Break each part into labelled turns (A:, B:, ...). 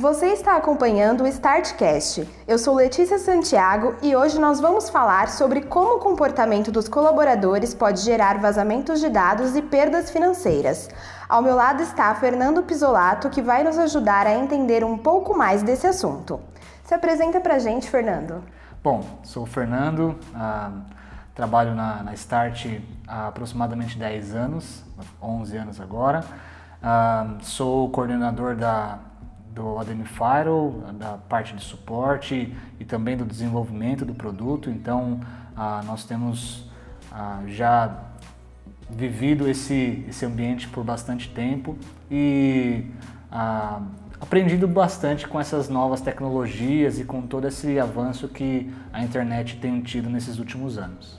A: Você está acompanhando o Startcast. Eu sou Letícia Santiago e hoje nós vamos falar sobre como o comportamento dos colaboradores pode gerar vazamentos de dados e perdas financeiras. Ao meu lado está Fernando Pisolato, que vai nos ajudar a entender um pouco mais desse assunto. Se apresenta pra gente, Fernando.
B: Bom, sou o Fernando, ah, trabalho na, na, Start há aproximadamente 10 anos, 11 anos agora. Ah, sou coordenador da do Ademifiro, da parte de suporte e também do desenvolvimento do produto. Então, ah, nós temos ah, já vivido esse, esse ambiente por bastante tempo e ah, aprendido bastante com essas novas tecnologias e com todo esse avanço que a internet tem tido nesses últimos anos.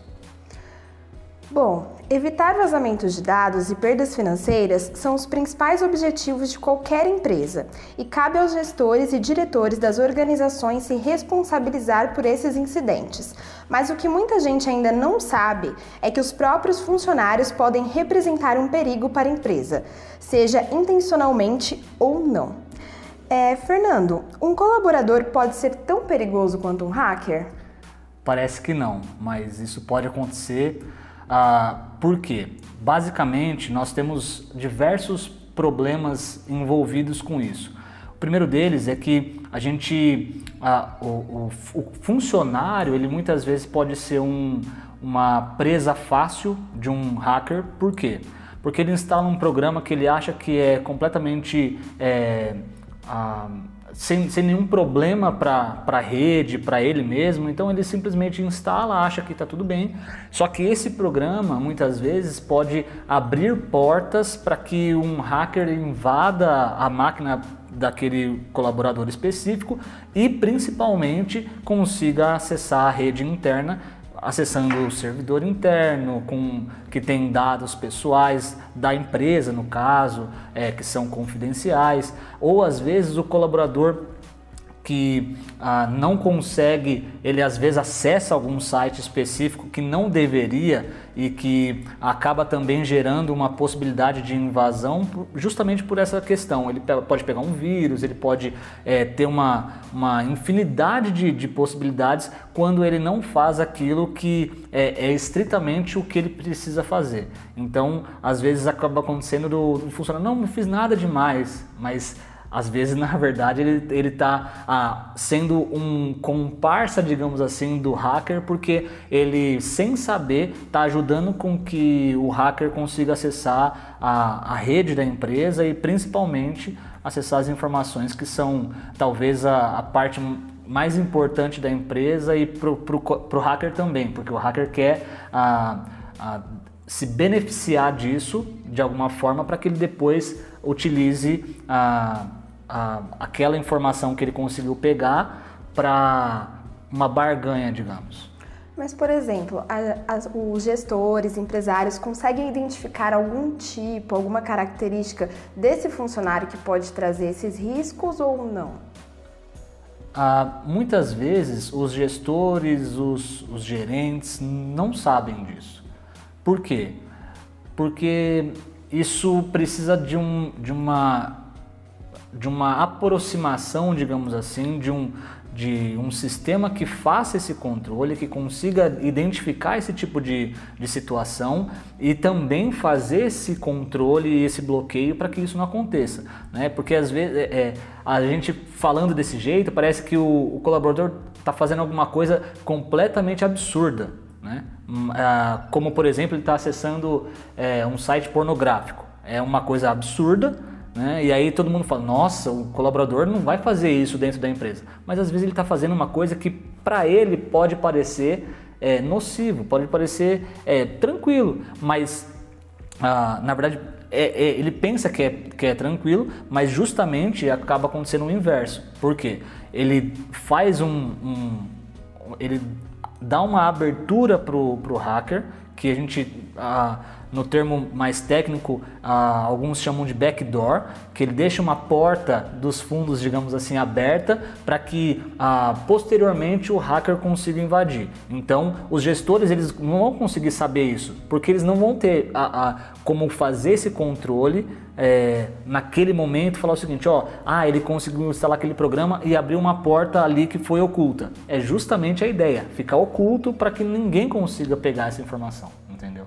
A: Bom, evitar vazamentos de dados e perdas financeiras são os principais objetivos de qualquer empresa e cabe aos gestores e diretores das organizações se responsabilizar por esses incidentes. Mas o que muita gente ainda não sabe é que os próprios funcionários podem representar um perigo para a empresa, seja intencionalmente ou não. É, Fernando, um colaborador pode ser tão perigoso quanto um hacker?
B: Parece que não, mas isso pode acontecer ah, por quê? Basicamente, nós temos diversos problemas envolvidos com isso. O primeiro deles é que a gente, ah, o, o, o, funcionário, ele muitas vezes pode ser um, uma presa fácil de um hacker. Por quê? Porque ele instala um programa que ele acha que é completamente é, ah, sem, sem nenhum problema para a rede, para ele mesmo. Então ele simplesmente instala, acha que está tudo bem. Só que esse programa muitas vezes pode abrir portas para que um hacker invada a máquina daquele colaborador específico e principalmente consiga acessar a rede interna acessando o servidor interno, com, que tem dados pessoais da empresa, no caso, é, que são confidenciais, ou às vezes o colaborador que ah, não consegue, ele às vezes acessa algum site específico que não deveria e que acaba também gerando uma possibilidade de invasão justamente por essa questão. Ele pode pegar um vírus, ele pode é, ter uma, uma infinidade de, de, possibilidades quando ele não faz aquilo que é, é, estritamente o que ele precisa fazer. Então, às vezes acaba acontecendo do, do funcionário, não, não fiz nada demais, mas às vezes, na verdade, ele está ah, sendo um comparsa, digamos assim, do hacker, porque ele, sem saber, está ajudando com que o hacker consiga acessar a, a rede da empresa e, principalmente, acessar as informações que são talvez a, a parte mais importante da empresa e para o hacker também, porque o hacker quer ah, ah, se beneficiar disso de alguma forma para que ele depois utilize a a, aquela informação que ele conseguiu pegar para uma barganha, digamos.
A: Mas, por exemplo, a, a, os gestores, empresários conseguem identificar algum tipo, alguma característica desse funcionário que pode trazer esses riscos ou não?
B: Ah, muitas vezes os gestores, os, os gerentes não sabem disso. Por quê? Porque isso precisa de, um, de uma de uma aproximação, digamos assim, de um, de um sistema que faça esse controle, que consiga identificar esse tipo de, de situação e também fazer esse controle e esse bloqueio para que isso não aconteça. Né? Porque às vezes é, é a gente falando desse jeito parece que o, o colaborador está fazendo alguma coisa completamente absurda. Né? Hum, ah, como por exemplo ele está acessando é, um site pornográfico. É uma coisa absurda, né? E aí todo mundo fala, nossa, o colaborador não vai fazer isso dentro da empresa. Mas às vezes ele está fazendo uma coisa que para ele pode parecer é, nocivo, pode parecer é, tranquilo, mas ah, na verdade é, é, ele pensa que é, que é tranquilo, mas justamente acaba acontecendo o inverso. Por quê? Ele faz um, um ele dá uma abertura para o hacker que a gente ah, no termo mais técnico, ah, alguns chamam de backdoor, que ele deixa uma porta dos fundos, digamos assim, aberta para que ah, posteriormente o hacker consiga invadir. Então, os gestores eles não vão conseguir saber isso, porque eles não vão ter a, a como fazer esse controle é, naquele momento, falar o seguinte, ó, ah, ele conseguiu instalar aquele programa e abrir uma porta ali que foi oculta. É justamente a ideia, ficar oculto para que ninguém consiga pegar essa informação, entendeu?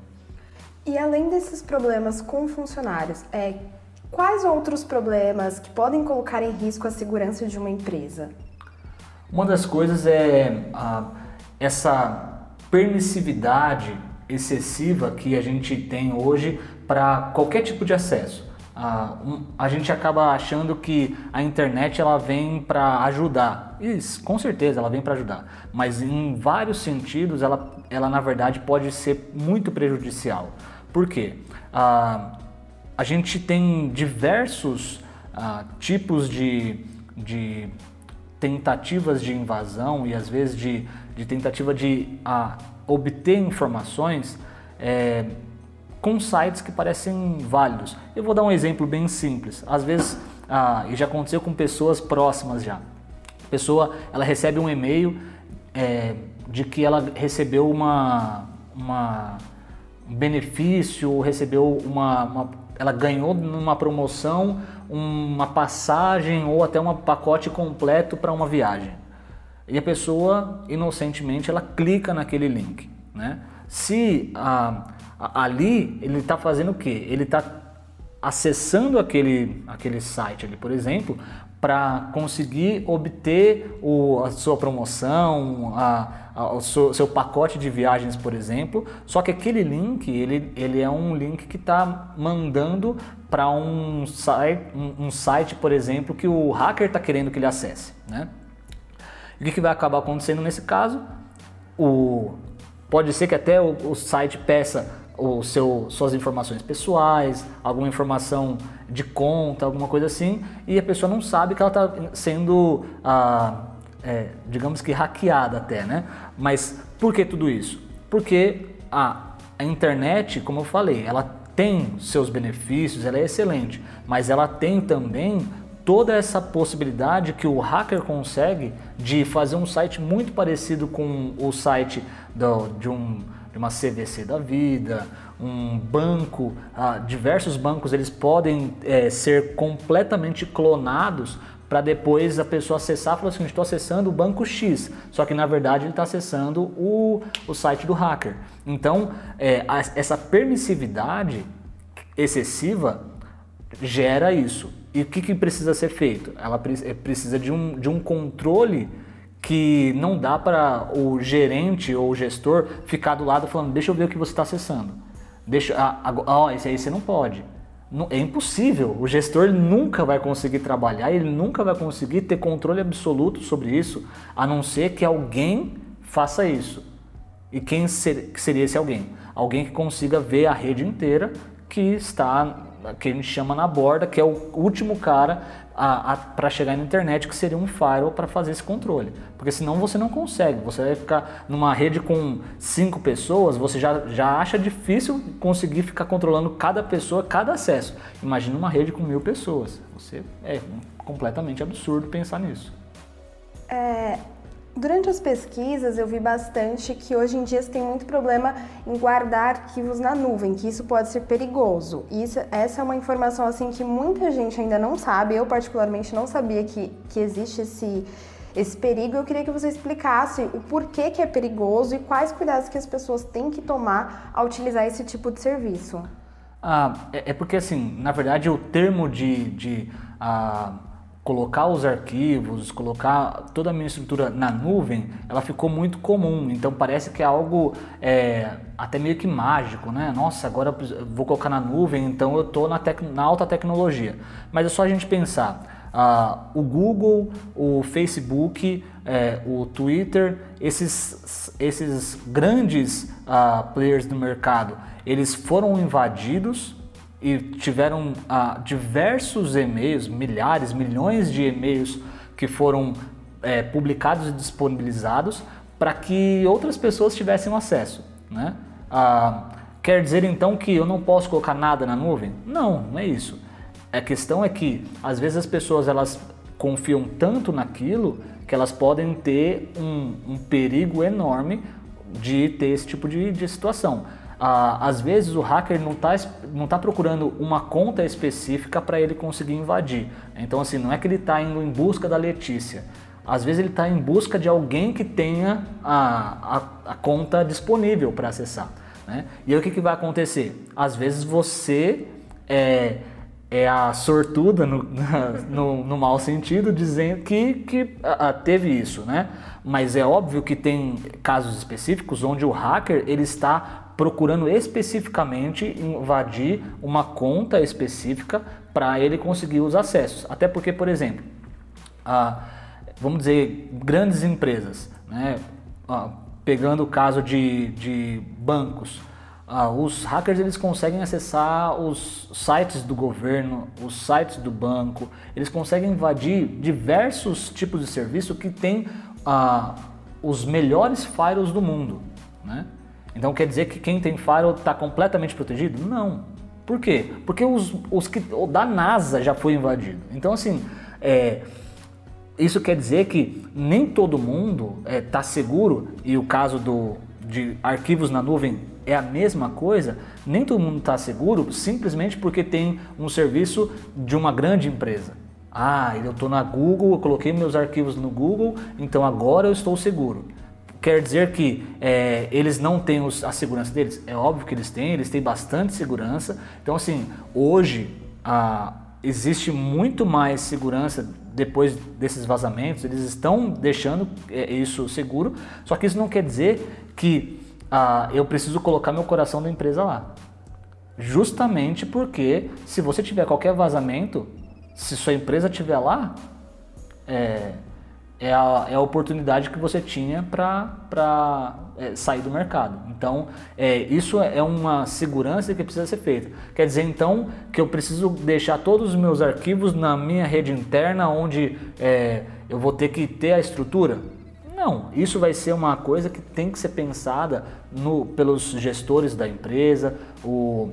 A: E além desses problemas com funcionários, é, quais outros problemas que podem colocar em risco a segurança de uma empresa?
B: Uma das coisas é a, essa permissividade excessiva que a gente tem hoje para qualquer tipo de acesso. A, um, a gente acaba achando que a internet ela vem para ajudar. Isso, com certeza ela vem para ajudar, mas em vários sentidos ela, ela na verdade pode ser muito prejudicial. Por quê? Ah, a gente tem diversos ah, tipos de, de tentativas de invasão e às vezes de, de tentativa de ah, obter informações é, com sites que parecem válidos. Eu vou dar um exemplo bem simples. Às vezes, ah, e já aconteceu com pessoas próximas já. A pessoa ela recebe um e-mail é, de que ela recebeu uma, uma benefício, recebeu uma, uma, ela ganhou numa promoção uma passagem ou até um pacote completo para uma viagem. E a pessoa inocentemente ela clica naquele link, né? Se a, a, ali ele está fazendo o quê? Ele está acessando aquele, aquele site ali, por exemplo, para conseguir obter o, a sua promoção, a, a, o seu, seu, pacote de viagens, por exemplo. Só que aquele link, ele, ele é um link que está mandando para um site, um, um, site, por exemplo, que o hacker está querendo que ele acesse. Né? E o que vai acabar acontecendo nesse caso? O, pode ser que até o, o site peça o seu, suas informações pessoais, alguma informação de conta, alguma coisa assim, e a pessoa não sabe que ela está sendo, ah, é, digamos que hackeada até, né? Mas por que tudo isso? Porque a, a internet, como eu falei, ela tem seus benefícios, ela é excelente, mas ela tem também toda essa possibilidade que o hacker consegue de fazer um site muito parecido com o site do, de um de uma CVC da vida, um banco, ah, diversos bancos eles podem é, ser completamente clonados para depois a pessoa acessar e falar assim, estou acessando o banco X, só que na verdade ele está acessando o, o site do hacker. Então, é, a, essa permissividade excessiva gera isso. E o que, que precisa ser feito? Ela é, precisa de um, de um controle que não dá para o gerente ou o gestor ficar do lado falando, deixa eu ver o que você está acessando. Deixa, ah, ó, esse aí você não pode. Não, é impossível. O gestor nunca vai conseguir trabalhar, ele nunca vai conseguir ter controle absoluto sobre isso, a não ser que alguém faça isso. E quem ser, que seria esse alguém? Alguém que consiga ver a rede inteira que está que a gente chama na borda, que é o último cara para chegar na internet, que seria um firewall para fazer esse controle. Porque senão você não consegue, você vai ficar numa rede com cinco pessoas, você já, já acha difícil conseguir ficar controlando cada pessoa, cada acesso. Imagina uma rede com mil pessoas. Você é completamente absurdo pensar nisso.
A: É, Durante as pesquisas, eu vi bastante que hoje em dia se tem muito problema em guardar arquivos na nuvem, que isso pode ser perigoso. Isso, essa é uma informação assim que muita gente ainda não sabe. Eu particularmente não sabia que, que existe esse, esse perigo. Eu queria que você explicasse o porquê que é perigoso e quais cuidados que as pessoas têm que tomar ao utilizar esse tipo de serviço.
B: Ah, é, é porque assim, na verdade, o termo de, de ah, colocar os arquivos, colocar toda a minha estrutura na nuvem, ela ficou muito comum. Então parece que é algo é, até meio que mágico, né? Nossa, agora eu vou colocar na nuvem, então eu estou na, na, alta tecnologia. Mas é só a gente pensar. Uh, o Google, o Facebook, é, o Twitter, esses, esses grandes uh, players do mercado, eles foram invadidos e tiveram ah, diversos e-mails, milhares, milhões de e-mails que foram é, publicados e disponibilizados para que outras pessoas tivessem acesso. Né? Ah, Quer dizer então que eu não posso colocar nada na nuvem? Não, não é isso. A questão é que às vezes as pessoas elas confiam tanto naquilo que elas podem ter um, um perigo enorme de ter esse tipo de, de situação. Ah, às vezes o hacker não está não tá procurando uma conta específica para ele conseguir invadir. Então assim, não é que ele está indo em busca da Letícia. Às vezes ele está em busca de alguém que tenha a, a, a conta disponível para acessar. Né? E aí o que, que vai acontecer? Às vezes você é, é a sortuda no, no, no mau sentido, dizendo que, que a, teve isso, né? Mas é óbvio que tem casos específicos onde o hacker ele está procurando especificamente invadir uma conta específica para ele conseguir os acessos. Até porque, por exemplo, vamos dizer, grandes empresas, né? pegando o caso de, de bancos, ah, os hackers eles conseguem acessar os sites do governo, os sites do banco, eles conseguem invadir diversos tipos de serviço que tem os melhores firewalls do mundo. Né? Então quer dizer que quem tem firewall está completamente protegido? Não. Por quê? Porque os, os que, o da NASA já foi invadido. Então assim, é, isso quer dizer que nem todo mundo está é, tá seguro, e o caso do, de arquivos na nuvem é a mesma coisa, nem todo mundo está seguro simplesmente porque tem um serviço de uma grande empresa. Ah, eu estou na Google, eu coloquei meus arquivos no Google, então agora eu estou seguro. Quer dizer que é, eles não têm os, a segurança deles? É óbvio que eles têm, eles têm bastante segurança. Então, assim, hoje ah, existe muito mais segurança depois desses vazamentos, eles estão deixando é, isso seguro, só que isso não quer dizer que eu preciso colocar meu coração da empresa lá. Justamente porque se você tiver qualquer vazamento, se sua empresa estiver lá, é, é a, é a oportunidade que você tinha para é, sair do mercado. Então, é, isso é uma segurança que precisa ser feita. Quer dizer, então, que eu preciso deixar todos os meus arquivos na minha rede interna, onde é, eu vou ter que ter a estrutura? Não, isso vai ser uma coisa que tem que ser pensada no, pelos gestores da empresa, o,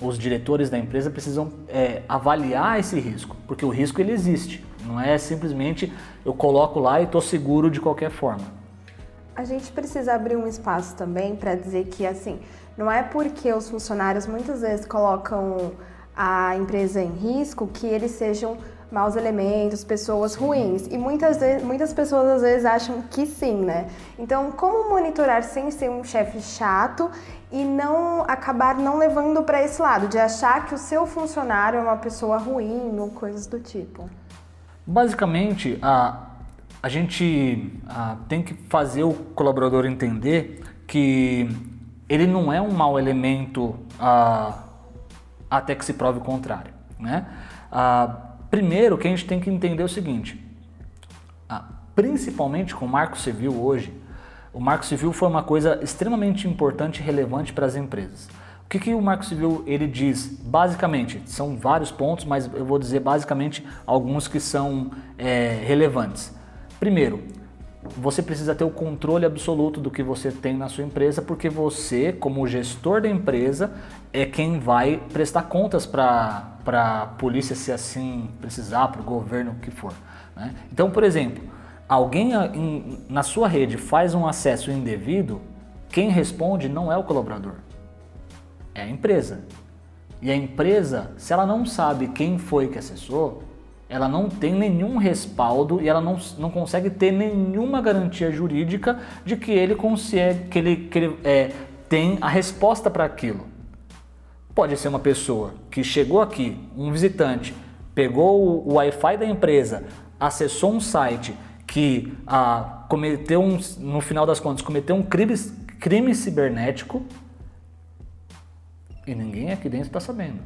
B: os diretores da empresa precisam é, avaliar esse risco, porque o risco ele existe. Não é simplesmente eu coloco lá e estou seguro de qualquer forma.
A: A gente precisa abrir um espaço também para dizer que assim, não é porque os funcionários muitas vezes colocam a empresa em risco que eles sejam maus elementos, pessoas ruins. E muitas, vezes, muitas pessoas às vezes acham que sim, né? Então, como monitorar sem ser um chefe chato e não acabar não levando para esse lado, de achar que o seu funcionário é uma pessoa ruim ou coisas do tipo?
B: Basicamente, a, a gente a, tem que fazer o colaborador entender que ele não é um mau elemento a, até que se prove o contrário. Né? primeiro, que a gente tem que entender o seguinte: principalmente com o Marco Civil hoje, o Marco Civil foi uma coisa extremamente importante e relevante para as empresas. O que, que o Marco Civil ele diz? Basicamente, são vários pontos, mas eu vou dizer basicamente alguns que são é, relevantes. Primeiro, você precisa ter o controle absoluto do que você tem na sua empresa, porque você, como gestor da empresa, é quem vai prestar contas para a polícia, se assim precisar, para o governo, o que for. Né? Então, por exemplo, alguém na sua rede faz um acesso indevido, quem responde não é o colaborador é a empresa. E a empresa, se ela não sabe quem foi que acessou, ela não tem nenhum respaldo e ela não, não consegue ter nenhuma garantia jurídica de que ele consegue, que ele, que ele é, tem a resposta para aquilo. Pode ser uma pessoa que chegou aqui, um visitante, pegou o, Wi-Fi da empresa, acessou um site que ah, cometeu um, no final das contas, cometeu um crime, crime cibernético e ninguém aqui dentro está sabendo.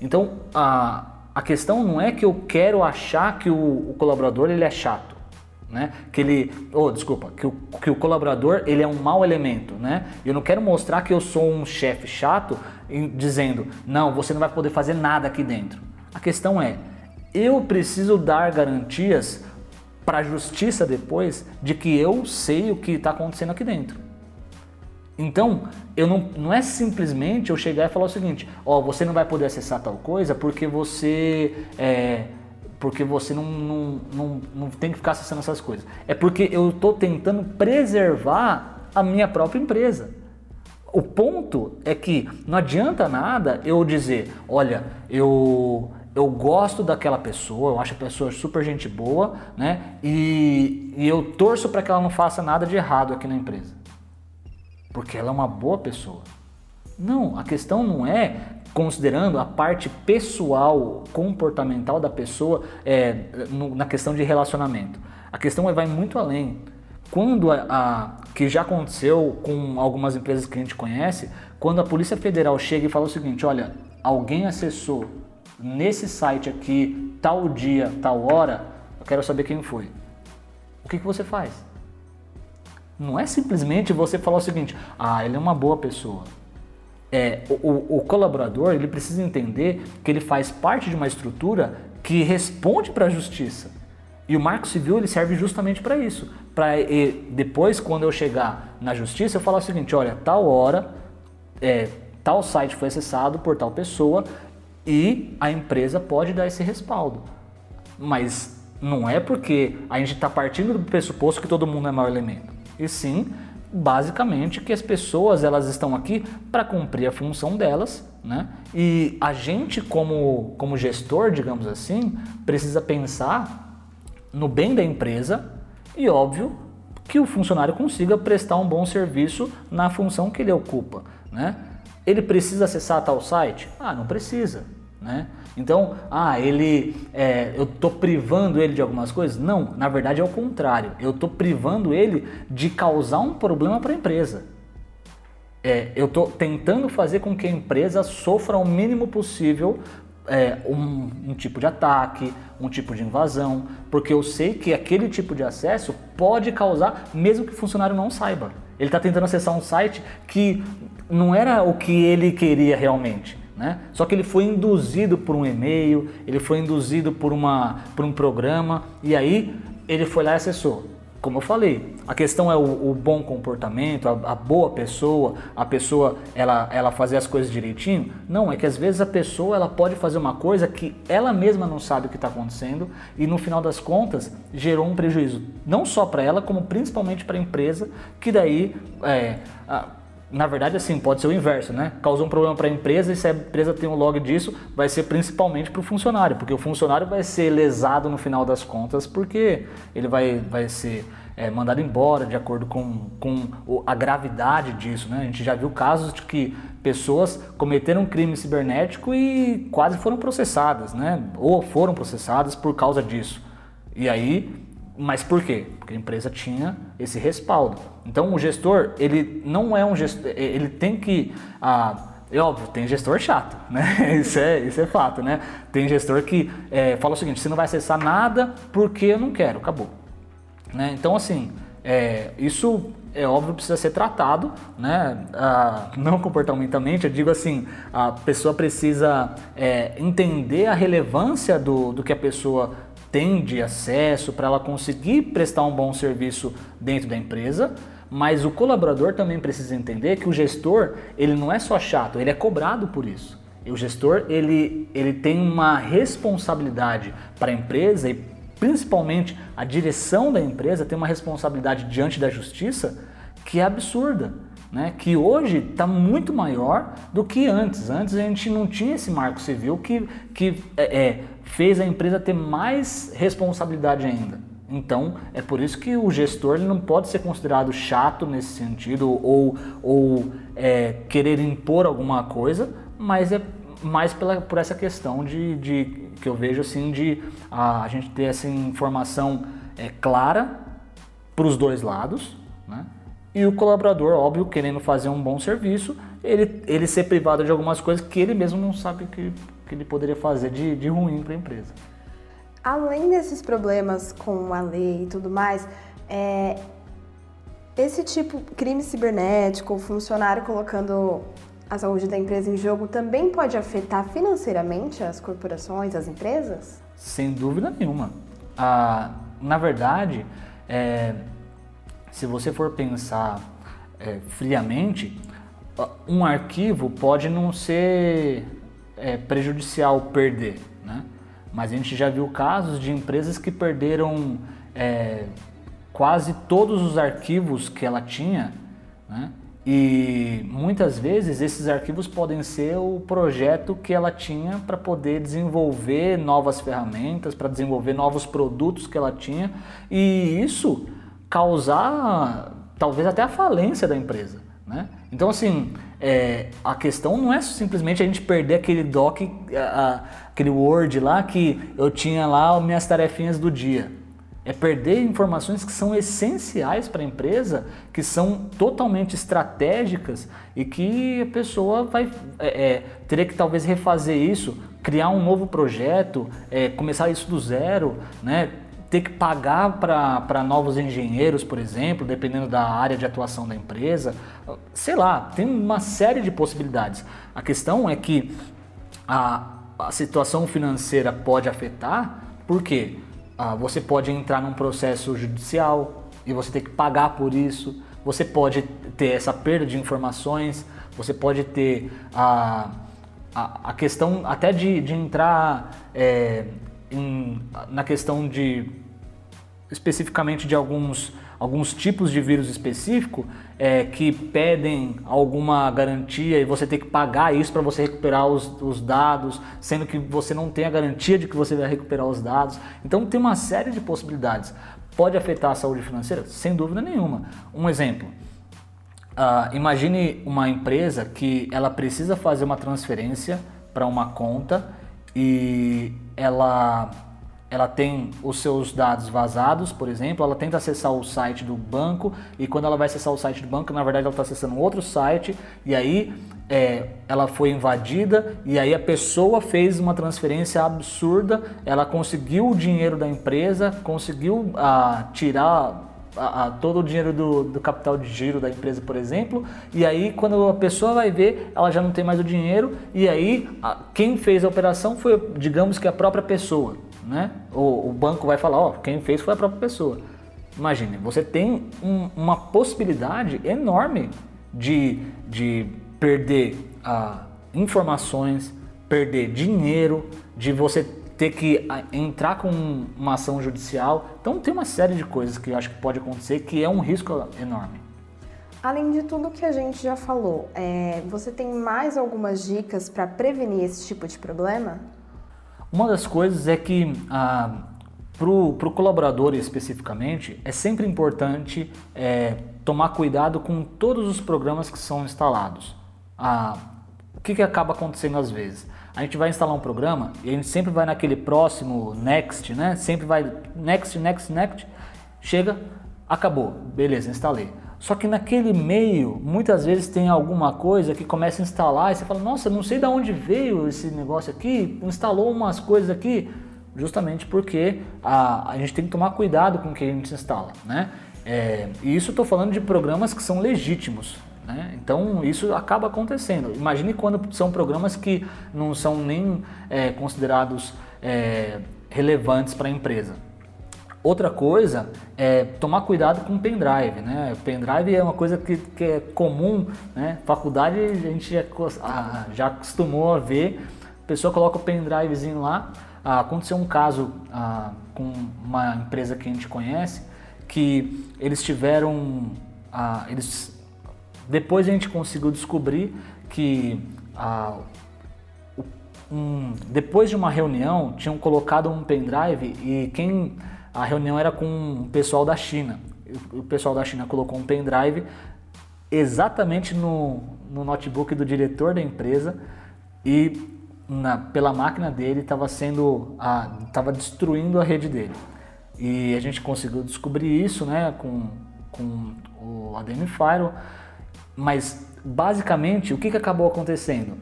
B: Então, a, a questão não é que eu quero achar que o, o colaborador ele é chato. Né? Que ele, oh, desculpa, que o, que o colaborador ele é um mau elemento, né? Eu não quero mostrar que eu sou um chefe chato dizendo, não, você não vai poder fazer nada aqui dentro. A questão é, eu preciso dar garantias para a justiça depois de que eu sei o que está acontecendo aqui dentro. Então, eu não, não é simplesmente eu chegar e falar o seguinte, ó, você não vai poder acessar tal coisa porque você é, porque você não, não, não, não tem que ficar acessando essas coisas. É porque eu estou tentando preservar a minha própria empresa. O ponto é que não adianta nada eu dizer, olha, eu eu gosto daquela pessoa, eu acho a pessoa super gente boa, né? E, e eu torço para que ela não faça nada de errado aqui na empresa. Porque ela é uma boa pessoa. Não, a questão não é considerando a parte pessoal, comportamental da pessoa é, no, na questão de relacionamento. A questão é, vai muito além. Quando a, a, que já aconteceu com algumas empresas que a gente conhece, quando a Polícia Federal chega e fala o seguinte, olha, alguém acessou nesse site aqui, tal dia, tal hora, eu quero saber quem foi. O que, que você faz? Não é simplesmente você falar o seguinte, ah, ele é uma boa pessoa. É, o, o colaborador ele precisa entender que ele faz parte de uma estrutura que responde para a justiça. E o Marco Civil ele serve justamente para isso. Para depois, quando eu chegar na justiça, eu falar o seguinte: olha, tal hora, é, tal site foi acessado por tal pessoa, e a empresa pode dar esse respaldo. Mas não é porque a gente está partindo do pressuposto que todo mundo é mau elemento. E sim, basicamente, que as pessoas elas estão aqui para cumprir a função delas, né? E a gente como, como gestor, digamos assim, precisa pensar no bem da empresa e óbvio que o funcionário consiga prestar um bom serviço na função que ele ocupa, né? Ele precisa acessar tal site? Ah, não precisa. Né? Então, ah, ele, é, eu estou privando ele de algumas coisas? Não, na verdade é o contrário. Eu estou privando ele de causar um problema para a empresa. É, eu estou tentando fazer com que a empresa sofra o mínimo possível é, um, um, tipo de ataque, um tipo de invasão, porque eu sei que aquele tipo de acesso pode causar, mesmo que o funcionário não saiba. Ele está tentando acessar um site que não era o que ele queria realmente. Né? Só que ele foi induzido por um e-mail, ele foi induzido por, uma, por um programa e aí ele foi lá e acessou. Como eu falei, a questão é o, o bom comportamento, a, a, boa pessoa, a pessoa ela, ela fazer as coisas direitinho. Não, é que às vezes a pessoa ela pode fazer uma coisa que ela mesma não sabe o que está acontecendo e no final das contas gerou um prejuízo não só para ela como principalmente para a empresa que daí é, na verdade, assim, pode ser o inverso, né? Causou um problema para a empresa e se a empresa tem um log disso, vai ser principalmente para o funcionário, porque o funcionário vai ser lesado no final das contas, porque ele vai, vai ser é, mandado embora de acordo com, com a gravidade disso, né? A gente já viu casos de que pessoas cometeram um crime cibernético e quase foram processadas, né? Ou foram processadas por causa disso. E aí mas por quê? Porque a empresa tinha esse respaldo. Então o gestor, ele não é um gestor, ele tem que. Ah, é óbvio, tem gestor chato, né? Isso é, isso é fato, né? Tem gestor que é, fala o seguinte: você não vai acessar nada porque eu não quero, acabou. Né? Então, assim, é, isso é óbvio precisa ser tratado, né? Ah, não comportamentalmente, eu digo assim, a pessoa precisa é, entender a relevância do, do que a pessoa tem de acesso para ela conseguir prestar um bom serviço dentro da empresa, mas o colaborador também precisa entender que o gestor ele não é só chato, ele é cobrado por isso. E o gestor ele, ele tem uma responsabilidade para a empresa e principalmente a direção da empresa tem uma responsabilidade diante da justiça que é absurda. Né, que hoje está muito maior do que antes. Antes a gente não tinha esse marco civil que, que é, é fez a empresa ter mais responsabilidade ainda. Então, é por isso que o gestor ele não pode ser considerado chato nesse sentido ou, ou é, querer impor alguma coisa, mas é mais pela, por essa questão de, de que eu vejo assim de a, a gente ter essa informação é, clara para os dois lados, né? E o colaborador, óbvio, querendo fazer um bom serviço, ele, ele ser privado de algumas coisas que ele mesmo não sabe que, que ele poderia fazer de, de ruim para a empresa.
A: Além desses problemas com a lei e tudo mais, é, esse tipo crime cibernético, o funcionário colocando a saúde da empresa em jogo, também pode afetar financeiramente as corporações, as empresas?
B: Sem dúvida nenhuma. Ah, na verdade, é, se você for pensar é, friamente, um arquivo pode não ser é, prejudicial perder, né? Mas a gente já viu casos de empresas que perderam é, quase todos os arquivos que ela tinha, né? E muitas vezes esses arquivos podem ser o projeto que ela tinha para poder desenvolver novas ferramentas, para desenvolver novos produtos que ela tinha, e isso causar talvez até a falência da empresa. Né? Então, assim, é, a questão não é simplesmente a gente perder aquele doc, a, a, aquele Word lá que eu tinha lá minhas tarefinhas do dia. É perder informações que são essenciais para a empresa, que são totalmente estratégicas e que a pessoa vai é, é, teria que talvez refazer isso, criar um novo projeto, é, começar isso do zero, né? Ter que pagar para novos engenheiros, por exemplo, dependendo da área de atuação da empresa. Sei lá, tem uma série de possibilidades. A questão é que a, a situação financeira pode afetar, porque ah, você pode entrar num processo judicial e você ter que pagar por isso. Você pode ter essa perda de informações, você pode ter a, a, a questão até de, de entrar é, em, na questão de especificamente de alguns, alguns tipos de vírus específico é, que pedem alguma garantia e você tem que pagar isso para você recuperar os, os, dados, sendo que você não tem a garantia de que você vai recuperar os dados. Então tem uma série de possibilidades. Pode afetar a saúde financeira? Sem dúvida nenhuma. Um exemplo. Uh, imagine uma empresa que ela precisa fazer uma transferência para uma conta e ela ela tem os seus dados vazados, por exemplo, ela tenta acessar o site do banco e quando ela vai acessar o site do banco, na verdade ela está acessando outro site e aí é, ela foi invadida e aí a pessoa fez uma transferência absurda, ela conseguiu o dinheiro da empresa, conseguiu ah, tirar a, a, todo o dinheiro do, do, capital de giro da empresa, por exemplo, e aí quando a pessoa vai ver, ela já não tem mais o dinheiro, e aí a, quem fez a operação foi, digamos que a própria pessoa né? O, banco vai falar, ó, quem fez foi a própria pessoa. Imagine, você tem um, uma possibilidade enorme de, de perder ah, informações, perder dinheiro, de você ter que ah, entrar com uma ação judicial. Então tem uma série de coisas que eu acho que pode acontecer que é um risco enorme.
A: Além de tudo que a gente já falou, é, você tem mais algumas dicas para prevenir esse tipo de problema?
B: Uma das coisas é que ah, para o colaborador especificamente é sempre importante é, tomar cuidado com todos os programas que são instalados. Ah, o que, que acaba acontecendo às vezes? A gente vai instalar um programa e a gente sempre vai naquele próximo next, né? Sempre vai next, next, next, chega, acabou, beleza, instalei. Só que naquele meio, muitas vezes tem alguma coisa que começa a instalar e você fala, nossa, não sei de onde veio esse negócio aqui, instalou umas coisas aqui, justamente porque a, a gente tem que tomar cuidado com o que a gente instala, né? É, e isso estou falando de programas que são legítimos, né? Então isso acaba acontecendo. Imagine quando são programas que não são nem é, considerados é, relevantes para a empresa. Outra coisa é tomar cuidado com o pendrive, né? O pendrive é uma coisa que, que é comum, né? Faculdade a gente já, ah, já acostumou a ver, a pessoa coloca o pendrivezinho lá. Ah, aconteceu um caso ah, com uma empresa que a gente conhece que eles tiveram, ah, eles depois a gente conseguiu descobrir que ah, um, depois de uma reunião tinham colocado um pendrive e quem a reunião era com o pessoal da China. O pessoal da China colocou um pendrive exatamente no, no notebook do diretor da empresa e na, pela máquina dele estava sendo estava destruindo a rede dele. E a gente conseguiu descobrir isso né com, com o ADM Firewall mas basicamente o que, que acabou acontecendo?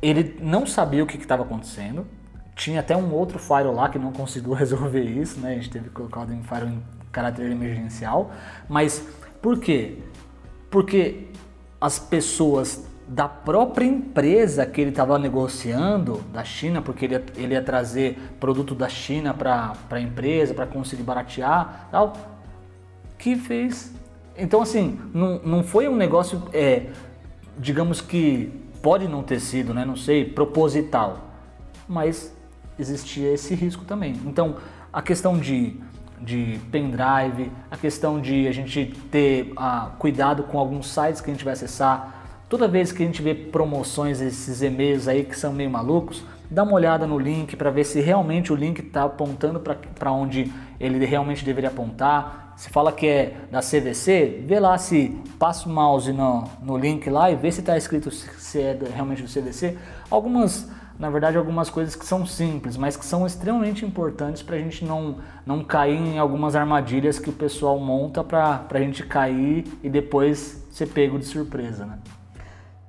B: Ele não sabia o que estava acontecendo tinha até um outro firewall lá que não conseguiu resolver isso, né? A gente teve que colocar o firewall em caráter emergencial. Mas por quê? Porque as pessoas da própria empresa que ele estava negociando da China, porque ele ia, ele ia trazer produto da China para a empresa, para conseguir baratear, tal, que fez Então, assim, não, não foi um negócio, é, digamos que pode não ter sido, né, não sei, proposital, mas existia esse risco também. Então, a questão de, de pendrive, a questão de a gente ter ah, cuidado com alguns sites que a gente vai acessar, toda vez que a gente vê promoções, esses e-mails aí que são meio malucos, dá uma olhada no link para ver se realmente o link está apontando para onde ele realmente deveria apontar. Se fala que é da CVC, vê lá se passa o mouse no, no link lá e vê se está escrito se é realmente do CVC. Algumas, na verdade, algumas coisas que são simples, mas que são extremamente importantes para a gente não, não cair em algumas armadilhas que o pessoal monta para a gente cair e depois ser pego de surpresa. Né?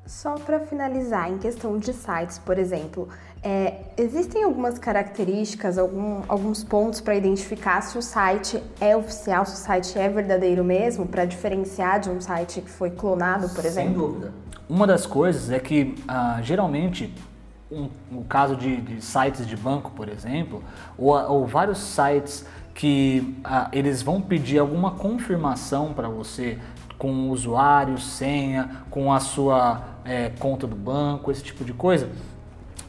A: Só para finalizar, em questão de sites, por exemplo, é, existem algumas características, algum, alguns pontos para identificar se o site é oficial, se o site é verdadeiro mesmo, para diferenciar de um site que foi clonado, por exemplo?
B: Sem dúvida. Uma das coisas é que, ah, geralmente, um, no caso de, de, sites de banco, por exemplo, ou, ou vários sites que ah, eles vão pedir alguma confirmação para você com o usuário, senha, com a sua é, conta do banco, esse tipo de coisa,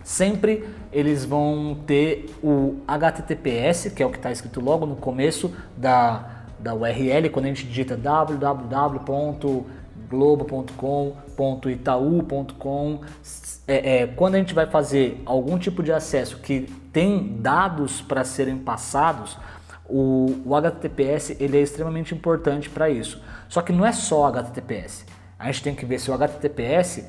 B: sempre eles vão ter o HTTPS, que é o que está escrito logo no começo da, da URL, quando a gente digita www.globo.com.itaú.com. É, é, quando a gente vai fazer algum tipo de acesso que tem dados para serem passados, o, o HTTPS ele é extremamente importante para isso. Só que não é só HTTPS. A gente tem que ver se o HTTPS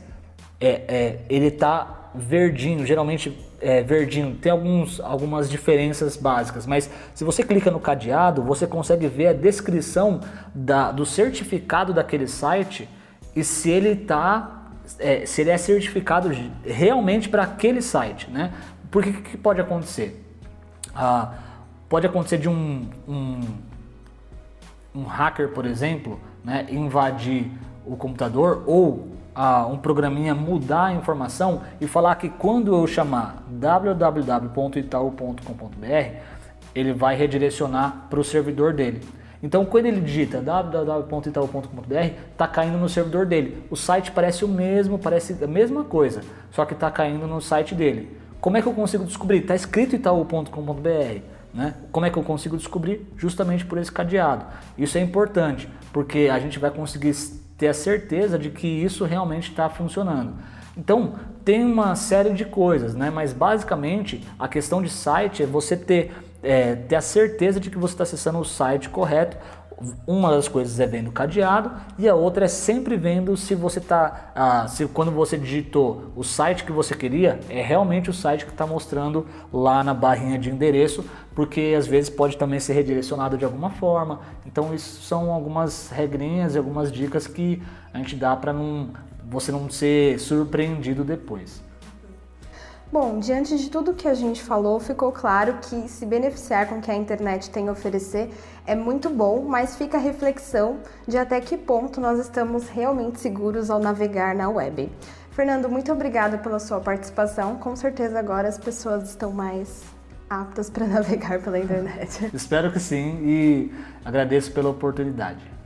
B: é, é ele está verdinho, geralmente é verdinho. Tem alguns, algumas diferenças básicas, mas se você clica no cadeado, você consegue ver a descrição da, do certificado daquele site e se ele está é, se ele é certificado realmente para aquele site, né? Porque que, que pode acontecer? Ah, pode acontecer de um, um, um hacker, por exemplo, né, invadir o computador ou ah, um programinha mudar a informação e falar que quando eu chamar www.itaú.com.br ele vai redirecionar para o servidor dele. Então, quando ele digita www.itaú.com.br, está caindo no servidor dele. O site parece o mesmo, parece a mesma coisa, só que está caindo no site dele. Como é que eu consigo descobrir? Está escrito itaú.com.br. Né? Como é que eu consigo descobrir? Justamente por esse cadeado. Isso é importante, porque a gente vai conseguir ter a certeza de que isso realmente está funcionando. Então, tem uma série de coisas, né? mas basicamente a questão de site é você ter, é, ter a certeza de que você está acessando o site correto uma das coisas é vendo cadeado e a outra é sempre vendo se você está, ah, se quando você digitou o site que você queria, é realmente o site que está mostrando lá na barrinha de endereço, porque às vezes pode também ser redirecionado de alguma forma. Então isso são algumas regrinhas e algumas dicas que a gente dá para não, você não ser surpreendido depois.
A: Bom, diante de tudo que a gente falou, ficou claro que se beneficiar com o que a internet tem a oferecer é muito bom, mas fica a reflexão de até que ponto nós estamos realmente seguros ao navegar na web. Fernando, muito obrigada pela sua participação. Com certeza agora as pessoas estão mais aptas para navegar pela internet.
B: Espero que sim e agradeço pela oportunidade.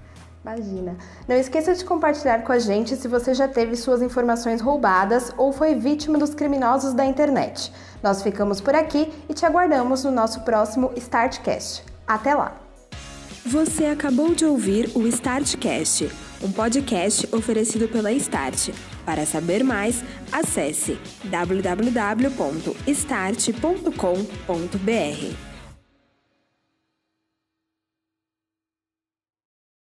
A: Imagina. Não esqueça de compartilhar com a gente se você já teve suas informações roubadas ou foi vítima dos criminosos da internet. Nós ficamos por aqui e te aguardamos no nosso próximo Startcast. Até lá!
C: Você acabou de ouvir o Startcast, um podcast oferecido pela Start. Para saber mais, acesse www.start.com.br.